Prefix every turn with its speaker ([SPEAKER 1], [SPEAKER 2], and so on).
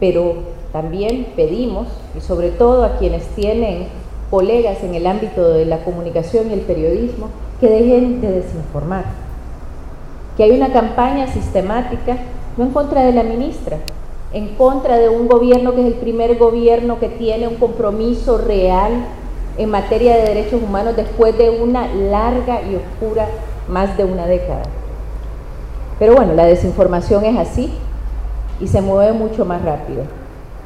[SPEAKER 1] pero también pedimos, y sobre todo a quienes tienen colegas en el ámbito de la comunicación y el periodismo, que dejen de desinformar, que hay una campaña sistemática, no en contra de la ministra, en contra de un gobierno que es el primer gobierno que tiene un compromiso real en materia de derechos humanos después de una larga y oscura más de una década. Pero bueno, la desinformación es así y se mueve mucho más rápido.